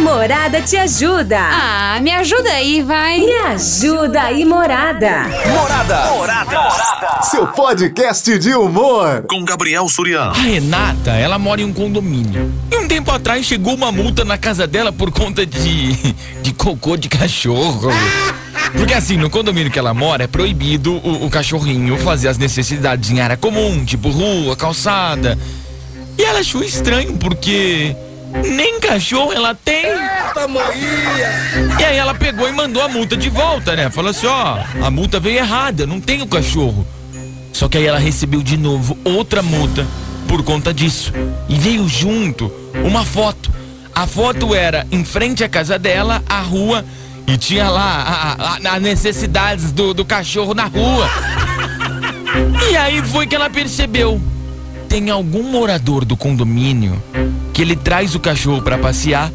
Morada te ajuda. Ah, me ajuda aí, vai. Me ajuda aí, Morada. Morada. Morada. Seu podcast de humor. Com Gabriel Suriano. A Renata, ela mora em um condomínio. E um tempo atrás chegou uma multa na casa dela por conta de. de cocô de cachorro. Porque assim, no condomínio que ela mora é proibido o, o cachorrinho fazer as necessidades em área comum, tipo rua, calçada. E ela achou estranho porque nem cachorro ela tem. Eita, Maria! E aí ela pegou e mandou a multa de volta, né? Falou assim, ó, a multa veio errada, não tem o cachorro. Só que aí ela recebeu de novo outra multa por conta disso. E veio junto uma foto. A foto era em frente à casa dela, a rua, e tinha lá as necessidades do, do cachorro na rua. E aí foi que ela percebeu. Tem algum morador do condomínio que ele traz o cachorro para passear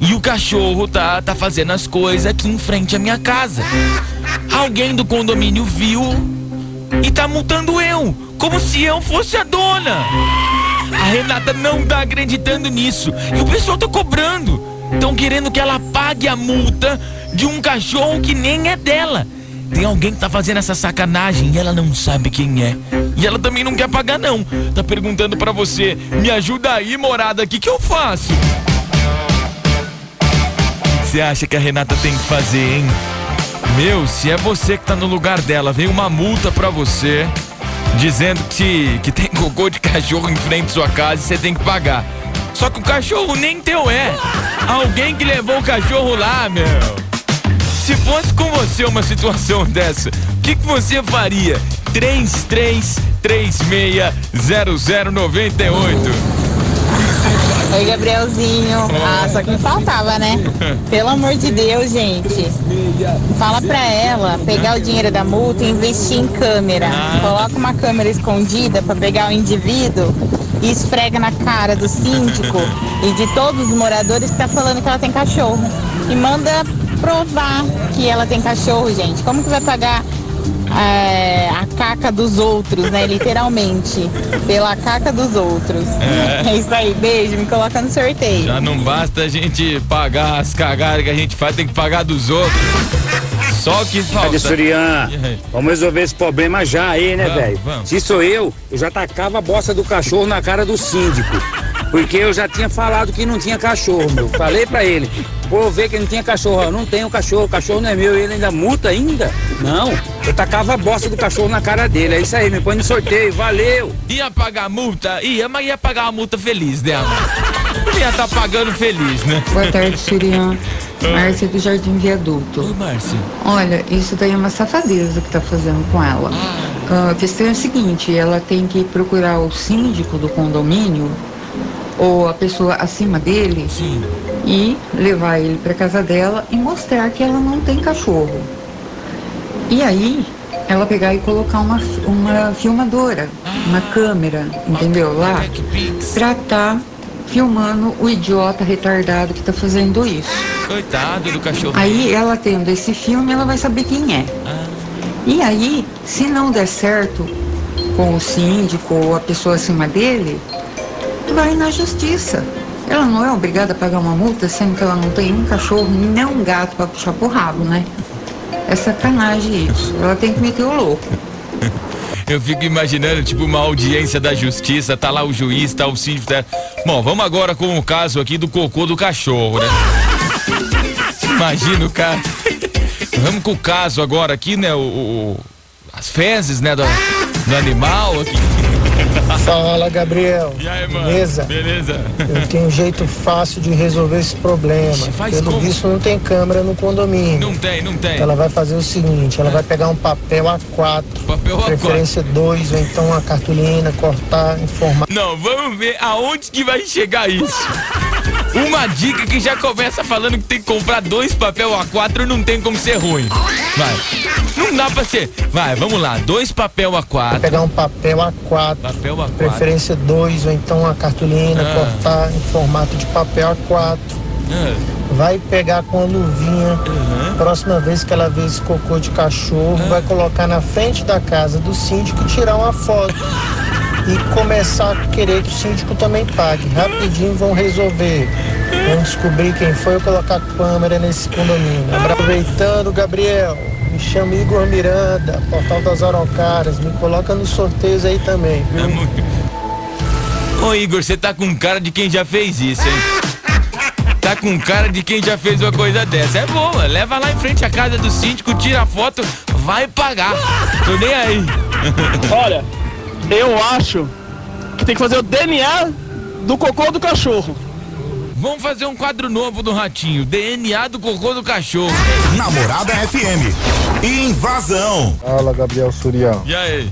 e o cachorro tá, tá fazendo as coisas aqui em frente à minha casa. Alguém do condomínio viu e tá multando eu, como se eu fosse a dona. A Renata não tá acreditando nisso e o pessoal tá cobrando. Estão querendo que ela pague a multa de um cachorro que nem é dela. Tem alguém que tá fazendo essa sacanagem e ela não sabe quem é. E ela também não quer pagar não. Tá perguntando para você, me ajuda aí, morada, o que que eu faço? Você acha que a Renata tem que fazer, hein? Meu, se é você que tá no lugar dela, vem uma multa pra você dizendo que, que tem cocô de cachorro em frente à sua casa e você tem que pagar. Só que o cachorro nem teu é. Alguém que levou o cachorro lá, meu. Se fosse com você uma situação dessa, o que, que você faria? 33360098. Oi, Gabrielzinho. Ah, só que me faltava, né? Pelo amor de Deus, gente. Fala pra ela pegar o dinheiro da multa e investir em câmera. Coloca uma câmera escondida pra pegar o indivíduo e esfrega na cara do síndico e de todos os moradores que tá falando que ela tem cachorro. E manda provar que ela tem cachorro, gente. Como que vai pagar é, a caca dos outros, né? Literalmente. Pela caca dos outros. É. é isso aí, beijo, me coloca no sorteio. Já não basta a gente pagar as cagadas que a gente faz, tem que pagar dos outros. Só que falta. Cadê Surian? Vamos resolver esse problema já aí, né, velho? Se sou eu, eu já tacava a bosta do cachorro na cara do síndico. Porque eu já tinha falado que não tinha cachorro, meu. Falei pra ele. Vou ver que não tinha cachorro. Ó, Não tenho cachorro, o cachorro não é meu. E ele ainda multa ainda? Não. Eu tacava a bosta do cachorro na cara dele. É isso aí, me põe no sorteio. Valeu. Ia pagar a multa? Ia, mas ia pagar a multa feliz, né, ia estar pagando feliz, né? Boa tarde, Surian. Márcia do Jardim Viaduto. Oi, Márcia. Olha, isso daí é uma safadeza que tá fazendo com ela. Ah, a questão é a seguinte, ela tem que procurar o síndico do condomínio ou a pessoa acima dele Sim. e levar ele para casa dela e mostrar que ela não tem cachorro. E aí ela pegar e colocar uma, uma filmadora, uma câmera, entendeu? Lá, pra tá filmando o idiota retardado que tá fazendo isso. Coitado do cachorro. Aí ela tendo esse filme, ela vai saber quem é. E aí, se não der certo com o síndico ou a pessoa acima dele, vai na justiça. Ela não é obrigada a pagar uma multa, sendo que ela não tem um cachorro nem um gato para puxar pro rabo, né? É sacanagem isso. Ela tem que meter o louco. Eu fico imaginando, tipo, uma audiência da justiça, tá lá o juiz, tá o síndico. Tá... Bom, vamos agora com o caso aqui do cocô do cachorro, né? Imagina o cara. Vamos com o caso agora aqui, né? O, o- as fezes, né? Do, do animal aqui. Fala, Gabriel. E aí, mano? Beleza? Beleza. Eu tenho um jeito fácil de resolver esse problema. faz Pelo como? visto, não tem câmera no condomínio. Não tem, não tem. Ela vai fazer o seguinte: ela vai pegar um papel A4, Papel A4. preferência 2, ou então uma cartolina, cortar, informar. Não, vamos ver aonde que vai chegar isso. Uma dica que já começa falando que tem que comprar dois papel A4 não tem como ser ruim. Vai. Não dá pra ser. Vai, vamos lá. Dois papel A4. Pegar um papel A4, Papel A4. preferência 2, ou então uma cartolina, Ah. cortar em formato de papel A4. Ah, Vai pegar com a luvinha. Uhum. Próxima vez que ela vê esse cocô de cachorro, Ah. vai colocar na frente da casa do síndico e tirar uma foto. E começar a querer que o síndico também pague. Rapidinho vão resolver. Vamos descobrir quem foi e colocar câmera nesse condomínio. Aproveitando, Gabriel, me chama Igor Miranda, Portal das Araucárias. Me coloca nos sorteios aí também, viu? Ô Igor, você tá com cara de quem já fez isso, hein? Tá com cara de quem já fez uma coisa dessa. É boa, leva lá em frente à casa do síndico, tira a foto, vai pagar. Tô nem aí. Olha, eu acho que tem que fazer o DNA do cocô do cachorro. Vamos fazer um quadro novo do Ratinho, DNA do cocô do cachorro. Namorada FM. Invasão. Fala, Gabriel Surião. E aí?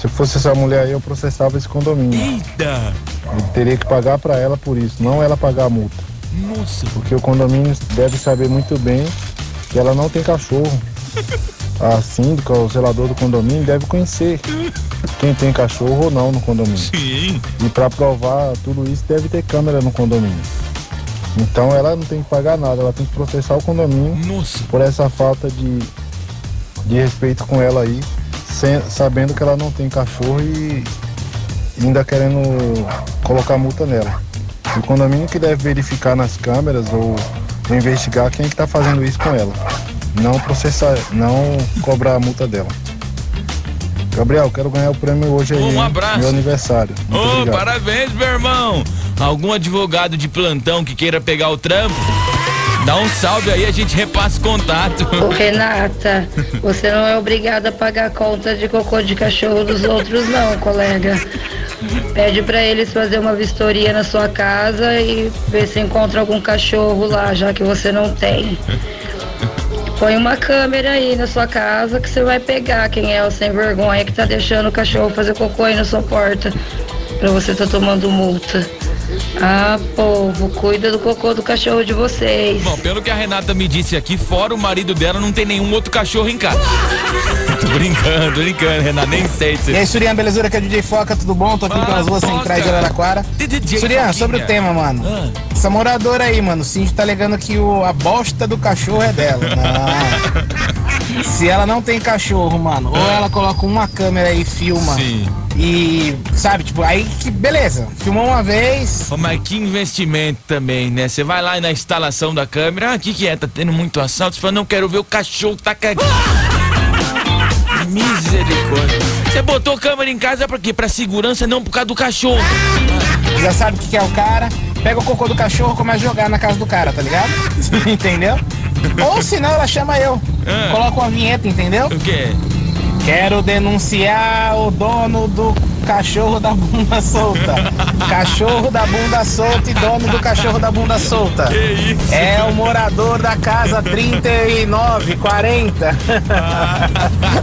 Se fosse essa mulher aí, eu processava esse condomínio. Eita! Ele teria que pagar pra ela por isso, não ela pagar a multa. Nossa. Porque o condomínio deve saber muito bem que ela não tem cachorro. A síndica, o zelador do condomínio deve conhecer quem tem cachorro ou não no condomínio. Sim. E pra provar tudo isso deve ter câmera no condomínio. Então ela não tem que pagar nada, ela tem que processar o condomínio Nossa. por essa falta de, de respeito com ela aí, sem- sabendo que ela não tem cachorro e ainda querendo colocar multa nela. O condomínio que deve verificar nas câmeras ou, investigar quem é que tá fazendo isso com ela. Não processar, não cobrar a multa dela. Gabriel, quero ganhar o prêmio hoje aí. Um abraço. Meu aniversário. Muito Ô, obrigado. parabéns, meu irmão. Algum advogado de plantão que queira pegar o trampo? Dá um salve aí, a gente repassa o contato. Ô Renata, você não é obrigada a pagar a conta de cocô de cachorro dos outros não, colega. Pede pra eles fazer uma vistoria na sua casa e ver se encontra algum cachorro lá, já que você não tem. Põe uma câmera aí na sua casa que você vai pegar quem é o sem vergonha que tá deixando o cachorro fazer cocô aí na sua porta. Pra você tá tomando multa. Ah, povo, cuida do cocô do cachorro de vocês. Bom, pelo que a Renata me disse aqui, fora o marido dela, não tem nenhum outro cachorro em casa. tô brincando, tô brincando, Renata, nem sei se... E aí, Surian, belezura? Aqui é o DJ Foca, tudo bom? Tô aqui Fala, pelas ruas centrais de Araraquara. Surian, sobre o tema, mano. Ah. Essa moradora aí, mano, o síndico tá alegando que o, a bosta do cachorro é dela. Não. Se ela não tem cachorro, mano, ou ela coloca uma câmera e filma. Sim. E, sabe, tipo, aí que beleza. Filmou uma vez. Ô, mas que investimento também, né? Você vai lá na instalação da câmera, ah, o que que é? Tá tendo muito assalto? Você fala, não, quero ver o cachorro tá cagando. Misericórdia. Você botou câmera em casa pra quê? Pra segurança, não por causa do cachorro. Já sabe o que, que é o cara. Pega o cocô do cachorro e começa a jogar na casa do cara, tá ligado? entendeu? Ou senão ela chama eu. Ah. Coloca uma vinheta, entendeu? O quê? Quero denunciar o dono do cachorro da bunda solta. cachorro da bunda solta e dono do cachorro da bunda solta. Que isso? É o morador da casa 3940.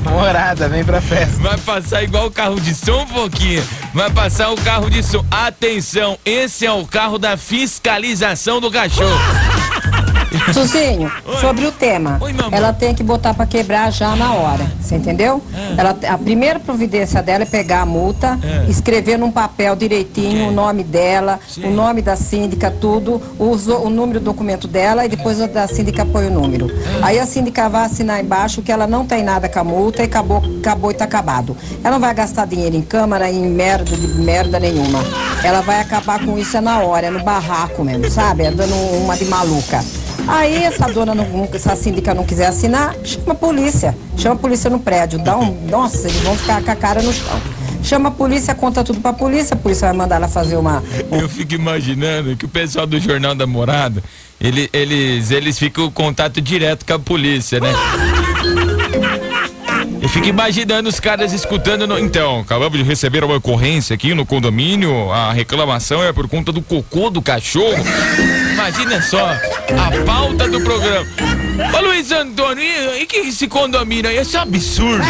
Morada, vem pra festa. Vai passar igual o carro de som, Foquinha. Vai passar o carro de som. Atenção, esse é o carro da fiscalização do cachorro. Suzinho, Oi. sobre o tema, Oi, ela tem que botar pra quebrar já na hora, você entendeu? É. Ela, a primeira providência dela é pegar a multa, É. escrever num papel direitinho o nome dela, Sim. o nome da síndica, tudo, uso, o número do documento dela e depois a da síndica põe o número. É. Aí a síndica vai assinar embaixo que ela não tem nada com a multa e acabou, acabou e tá acabado. Ela não vai gastar dinheiro em câmara, em merda, de merda nenhuma. Ela vai acabar com isso é na hora, é no barraco mesmo, sabe? É dando uma de maluca. Aí essa dona, não, essa síndica não quiser assinar, chama a polícia. Chama a polícia no prédio. Dá um. Nossa, eles vão ficar com a cara no chão. Chama a polícia, conta tudo pra polícia, a polícia vai mandar ela fazer uma. Eu fico imaginando que o pessoal do Jornal da Morada, ele- eles, eles ficam em contato direto com a polícia, né? Eu fico imaginando os caras escutando. no- Então, acabamos de receber uma ocorrência aqui no condomínio. A reclamação é por conta do cocô do cachorro. Imagina só a pauta do programa. Ô Luiz Antônio, e, e que esse condomínio aí? Isso é um absurdo.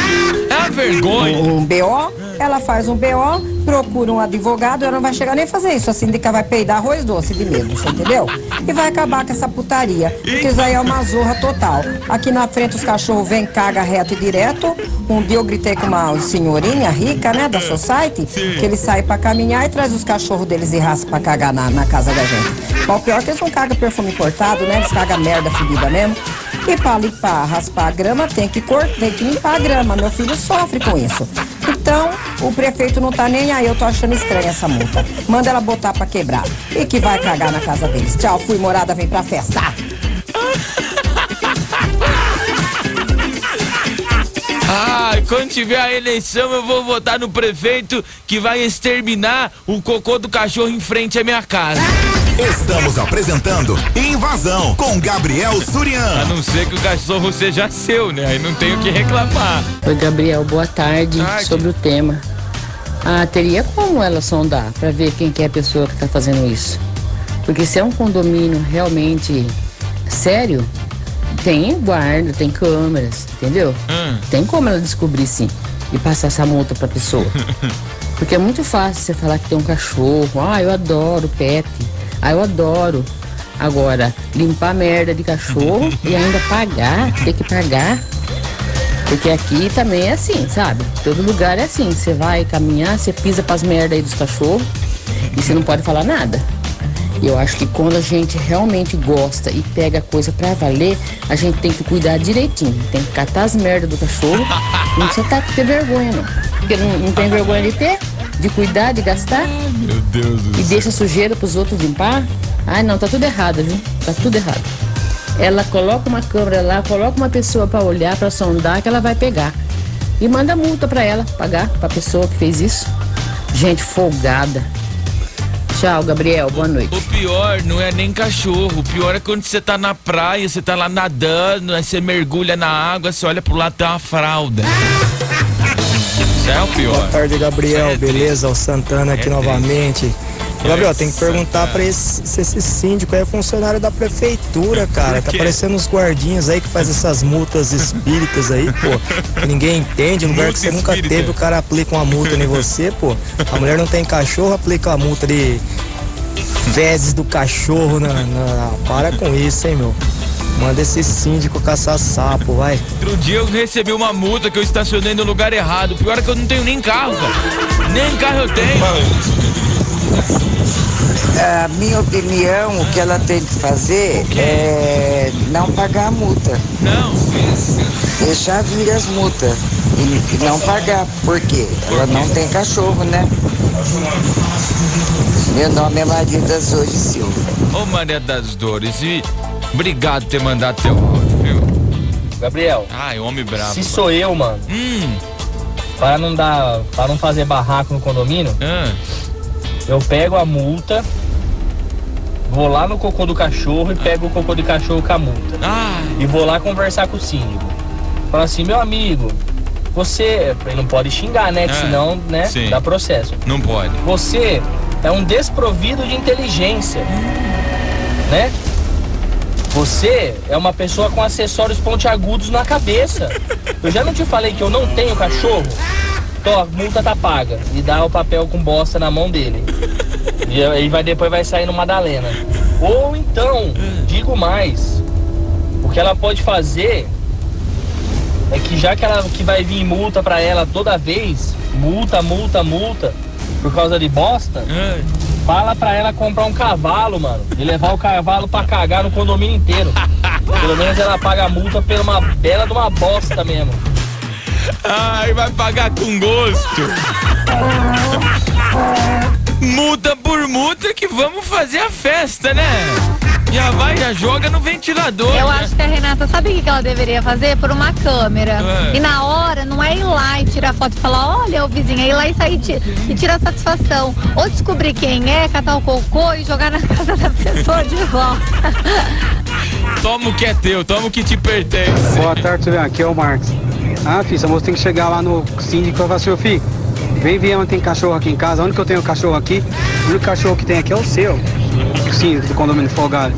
É uma vergonha. um BO, ela faz um BO, procura um advogado, ela não vai chegar nem a fazer isso. A síndica vai peidar arroz doce de medo, você entendeu? E vai acabar com essa putaria. Porque isso aí é uma zorra total. Aqui na frente os cachorros vêm, caga reto e direto. Um dia eu gritei com uma senhorinha rica, né, da Society, que eles saem pra caminhar e traz os cachorros deles e raspa pra cagar na, na casa da gente. Mas o pior é que eles não cagam perfume cortado, né? Eles cagam merda fedida mesmo. E pra limpar, raspar a grama, tem que, cor... tem que limpar a grama. Meu filho sofre com isso. Então, o prefeito não tá nem aí, eu tô achando estranha essa multa. Manda ela botar pra quebrar. E que vai cagar na casa deles. Tchau, fui morada, vem pra festa. Ah, quando tiver a eleição eu vou votar no prefeito que vai exterminar o cocô do cachorro em frente à minha casa. Estamos apresentando Invasão com Gabriel Surian. A não ser que o cachorro seja seu, né? Aí não tenho o que reclamar. Oi, Gabriel, boa tarde. Tarde. Sobre o tema. Ah, teria como ela sondar para ver quem que é a pessoa que está fazendo isso? Porque se é um condomínio realmente sério, tem guarda, tem câmeras, entendeu? Hum. Tem como ela descobrir sim e passar essa multa pra pessoa. Porque é muito fácil você falar que tem um cachorro. Ah, eu adoro pet. Ah, eu adoro. Agora, limpar merda de cachorro e ainda pagar, ter que pagar. Porque aqui também é assim, sabe? Todo lugar é assim. Você vai caminhar, você pisa pras merda aí dos cachorros e você não pode falar nada. E eu acho que quando a gente realmente gosta e pega coisa pra valer, a gente tem que cuidar direitinho. Tem que catar as merdas do cachorro. Não precisa tá, ter vergonha, não. Porque não, não tem vergonha de ter, de cuidar, de gastar. Meu Deus do E deixa sujeira pros outros limpar. Ai, não, tá tudo errado, viu? Tá tudo errado. Ela coloca uma câmera lá, coloca uma pessoa pra olhar, pra sondar, que ela vai pegar. E manda multa pra ela pagar, pra pessoa que fez isso. Gente folgada. Tchau, Gabriel. Boa noite. O pior não é nem cachorro. O pior é quando você tá na praia, você tá lá nadando, aí você mergulha na água, você olha pro lado tem uma fralda. Isso é o pior. Boa tarde, Gabriel. Beleza? O Santana aqui É novamente. Gabriel, tem que perguntar pra esse, se esse síndico aí é funcionário da prefeitura, cara. Tá parecendo uns guardinhas aí que faz essas multas espíritas aí, pô. Que ninguém entende, um lugar que você nunca teve, o cara aplica uma multa em você, pô. A mulher não tem cachorro, aplica uma multa de fezes do cachorro. Na, na- Para com isso, hein, meu. Manda esse síndico caçar sapo, vai. Outro dia eu recebi uma multa que eu estacionei no lugar errado. Pior é que eu não tenho nem carro, cara. Nem carro eu tenho. A minha opinião, o que ela tem que fazer é não pagar a multa. Não. Deixar vir as multas e, e não pagar. Por quê? Ela não tem cachorro, né? Meu nome é Maria das Dores Silva. Ô Maria das Dores, e obrigado por ter mandado teu áudio, viu? Gabriel, Ai, homem bravo. se sou eu, mano, Hum, para não dar, para não fazer barraco no condomínio, ah, eu pego a multa, vou lá no cocô do cachorro e pego o cocô do cachorro com a multa. ah, E vou lá conversar com o síndico. Fala assim, meu amigo, você. Ele não pode xingar, né? Que É, senão, né, sim. dá processo. não pode. Você é um desprovido de inteligência. Né? Você é uma pessoa com acessórios pontiagudos na cabeça. Eu já não te falei que eu não tenho cachorro? Tó, multa tá paga. E dá o papel com bosta na mão dele. E aí vai, depois vai sair no Madalena. Ou então, digo mais, o que ela pode fazer é que já que ela que vai vir multa pra ela toda vez, multa, multa, multa, por causa de bosta, fala pra ela comprar um cavalo, mano, e levar o cavalo pra cagar no condomínio inteiro. Pelo menos ela paga a multa por uma bela de uma bosta mesmo. Ai, vai pagar com gosto. Multa por multa que vamos fazer a festa, né? Já vai, já joga no ventilador. Eu né? acho que a Renata, sabe o que ela deveria fazer? Por uma câmera. É. E na hora, não é ir lá e tirar foto e falar, olha o vizinho, é ir lá e sair e tirar satisfação. Ou descobrir quem é, catar o cocô e jogar na casa da pessoa de volta. Toma o que é teu, toma o que te pertence. Boa tarde, Silvio. Aqui é o Marcos. Ah, filho, essa moça tem que chegar lá no síndico e falar assim, ô filho, vem ver onde tem cachorro aqui em casa, onde que eu tenho cachorro aqui? O único cachorro que tem aqui é o seu. Síndico do condomínio folgado.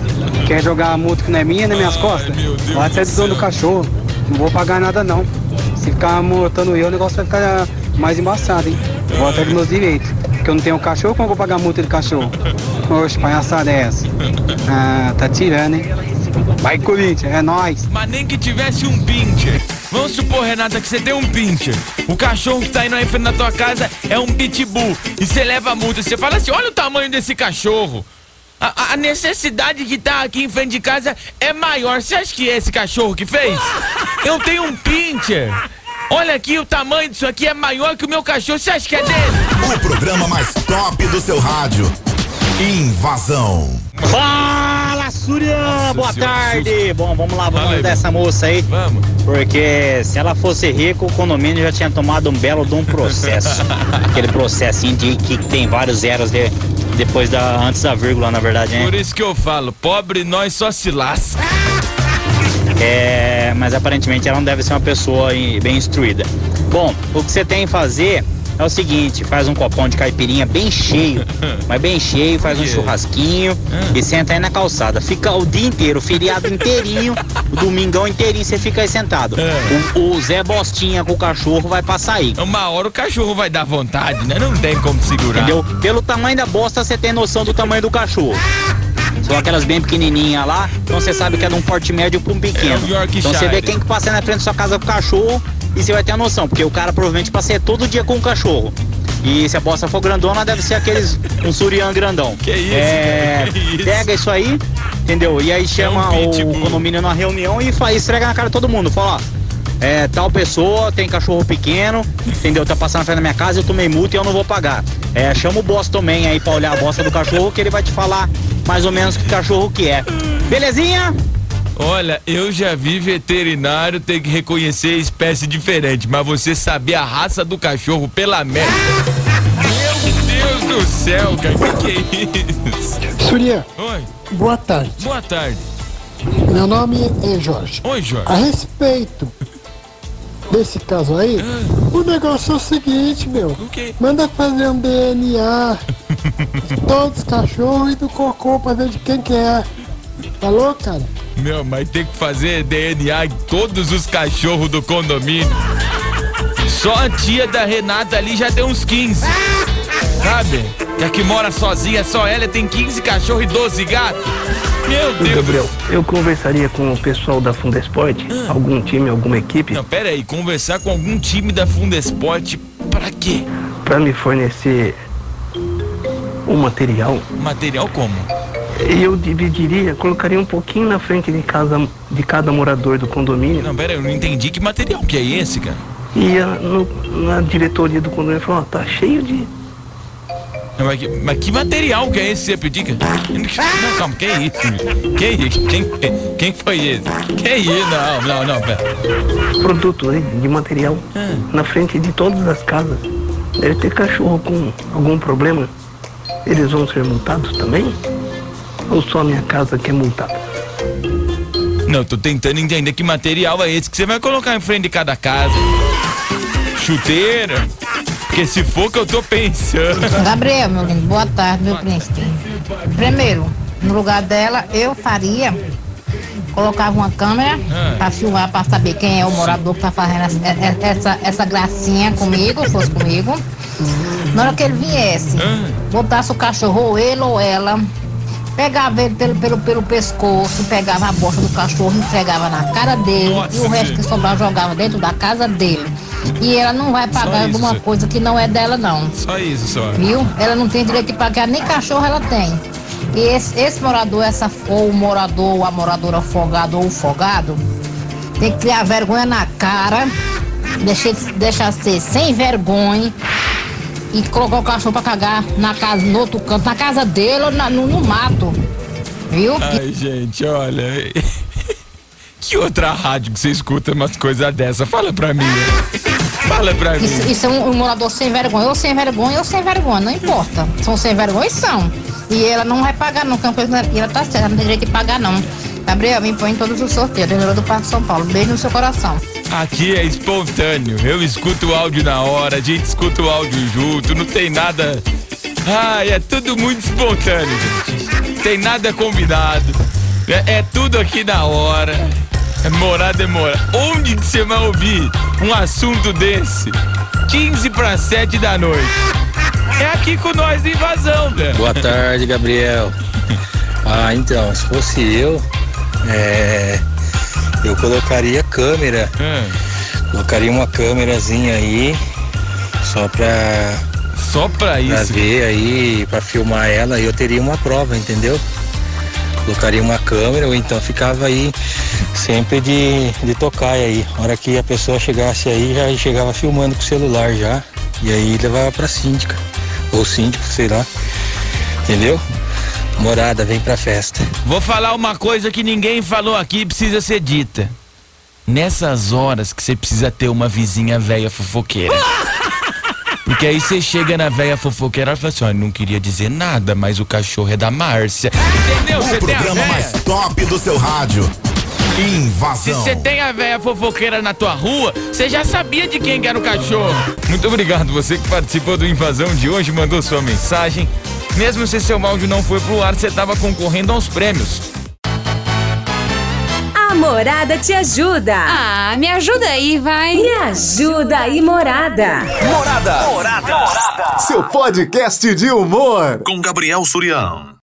Quer jogar a multa que não é minha, nas minhas costas? Vai do dono do cachorro. Não vou pagar nada não. Se ficar multando eu, o negócio vai ficar mais embaçado, hein? Vou até dos meus direitos. Porque eu não tenho cachorro, como eu vou pagar a multa de cachorro? Oxe, palhaçada é essa? Ah, tá tirando, hein? Vai, Corinthians, é nóis. Mas nem que tivesse um pincher. Vamos supor, Renata, que você tem um pincher. O cachorro que tá indo aí da tua casa é um pitbull. E você leva a multa. Você fala assim: olha o tamanho desse cachorro. A, a necessidade que tá aqui em frente de casa é maior. Você acha que é esse cachorro que fez? Eu tenho um pincher. Olha aqui, o tamanho disso aqui é maior que o meu cachorro. Você acha que é dele? O programa mais top do seu rádio. Invasão. Fala, Surian! Boa senhora, tarde! Bom, vamos lá, vamos Fala aí, ajudar essa moça aí. Vamos. Porque se ela fosse rica, o condomínio já tinha tomado um belo de um processo. Aquele processinho de que tem vários zeros de- depois da. antes da vírgula, na verdade, né? Por isso que eu falo, pobre nós só se lasca. É, mas aparentemente ela não deve ser uma pessoa bem instruída. Bom, o que você tem que fazer é o seguinte: faz um copão de caipirinha bem cheio, mas bem cheio, faz um churrasquinho e senta aí na calçada. Fica o dia inteiro, o feriado inteirinho, o domingão inteirinho, você fica aí sentado. O, o Zé Bostinha com o cachorro vai passar aí. Uma hora o cachorro vai dar vontade, né? Não tem como segurar. Entendeu? Pelo tamanho da bosta, você tem noção do tamanho do cachorro. São aquelas bem pequenininhas lá, então você sabe que é de um porte médio para um pequeno. É então você vê quem que passa na frente da sua casa com o cachorro e você vai ter a noção, porque o cara provavelmente passeia todo dia com o cachorro. E se a bosta for grandona, deve ser aqueles, um surian grandão. Que isso, é, cara, que isso? Pega isso aí, entendeu? E aí chama o condomínio na reunião e faz, esfrega na cara de todo mundo. Fala, ó, é, tal pessoa tem cachorro pequeno, entendeu? Tá passando na frente da minha casa, eu tomei multa e eu não vou pagar. É, chama o boss também aí pra olhar a bosta do cachorro, que ele vai te falar mais ou menos que cachorro que é. Belezinha? Olha, eu já vi veterinário ter que reconhecer espécie diferente, mas você saber a raça do cachorro pela merda. Meu Deus do céu, cara, que que é isso? Surya, Oi, boa tarde. boa tarde. Meu nome é Jorge. Oi, Jorge. A respeito desse caso aí, o negócio é o seguinte, meu. Manda fazer um DNA todos os cachorros e do cocô pra ver de quem que é. Falou, cara? Meu, mas tem que fazer DNA em todos os cachorros do condomínio. Só a tia da Renata ali já tem uns 15. Sabe? E a que mora sozinha, só ela tem 15 cachorros e 12 gatos. Meu Deus. Gabriel, eu conversaria com o pessoal da Fundesport, algum time, alguma equipe, Não, pera aí, conversar com algum time da Fundesport pra quê? para me fornecer o material. Material como? E eu dividiria, colocaria um pouquinho na frente de casa de cada morador do condomínio. Não, pera eu não entendi que material que é esse, cara. Ia no- na diretoria do condomínio e falou, ó, tá cheio de. Não, Mas que, mas que material que é esse você pediu? Não, calma, que isso? Que isso? Quem, quem foi esse? Que isso? Não, não, não, pera. produto né, de material na frente de todas as casas. Deve ter cachorro com algum problema. Eles vão ser multados também? Ou só a minha casa que é multada? Não, tô tentando entender que material é esse que você vai colocar em frente de cada casa. Chuteira? Porque se for que eu tô pensando. Gabriel, meu lindo, boa tarde, meu príncipe. Primeiro, no lugar dela, eu faria, colocava uma câmera Ah. pra filmar, pra saber quem é o morador que tá fazendo essa, essa, essa gracinha comigo, fosse comigo. Na hora que ele viesse, Ah. botasse o cachorro, ou ele ou ela, pegava ele pelo, pelo, pelo pescoço, pegava a bosta do cachorro, entregava na cara dele, e o resto que sobrava jogava dentro da casa dele. E ela não vai pagar alguma coisa que não é dela, não. Só isso, só. Viu? Ela não tem direito de pagar, nem cachorro ela tem. E esse, esse morador, essa, ou o morador, ou a moradora afogado ou o fogado, tem que criar vergonha na cara, deixar, deixar ser sem vergonha e colocar o cachorro pra cagar na casa, no outro canto, na casa dele ou na- no, no mato. Viu? Ai, gente, olha. Que outra rádio que você escuta umas coisas dessa? Fala pra mim. Fala pra mim. Isso, isso é um, um morador sem vergonha, ou sem vergonha, ou sem vergonha, não importa. São sem vergonha e são. E ela não vai pagar, não, que é ela tá certa, ela não tem direito de pagar, não. Gabriel, me põe em todos os sorteios, do Parque São Paulo. Beijo no seu coração. Aqui é espontâneo. Eu escuto o áudio na hora, a gente escuta o áudio junto, não tem nada. Ai, é tudo muito espontâneo, gente. Tem nada combinado. É, é tudo aqui na hora. É morar demora. Onde que você vai ouvir um assunto desse? 15 para 7 da noite. É aqui com nós invasão, velho. Boa tarde, Gabriel. Ah, então, se fosse eu, é, eu colocaria câmera. Colocaria uma câmerazinha aí, só pra. Só pra Pra isso. ver aí, pra filmar ela, e eu teria uma prova, entendeu? colocaria uma câmera ou então ficava aí sempre de, de tocaia aí. A hora que a pessoa chegasse aí, já chegava filmando com o celular já. E aí levava pra síndica. Ou síndico, sei lá. Entendeu? Morada, vem pra festa. Vou falar uma coisa que ninguém falou aqui e precisa ser dita. Nessas horas que você precisa ter uma vizinha velha fofoqueira. Porque aí você chega na velha fofoqueira e fala assim: ó, não queria dizer nada, mas o cachorro é da Márcia. Entendeu? O Você tem a programa véia. mais top do seu rádio. Se Invasão. você tem a velha fofoqueira na tua rua, você já sabia de quem que era o cachorro. Muito obrigado você que participou do Invasão de hoje, mandou sua mensagem. Mesmo se seu áudio não foi pro ar, você tava concorrendo aos prêmios. A Morada te ajuda. Ah, me ajuda aí, vai. Me ajuda aí, Morada. Morada. Seu podcast de humor. Com Gabriel Surião.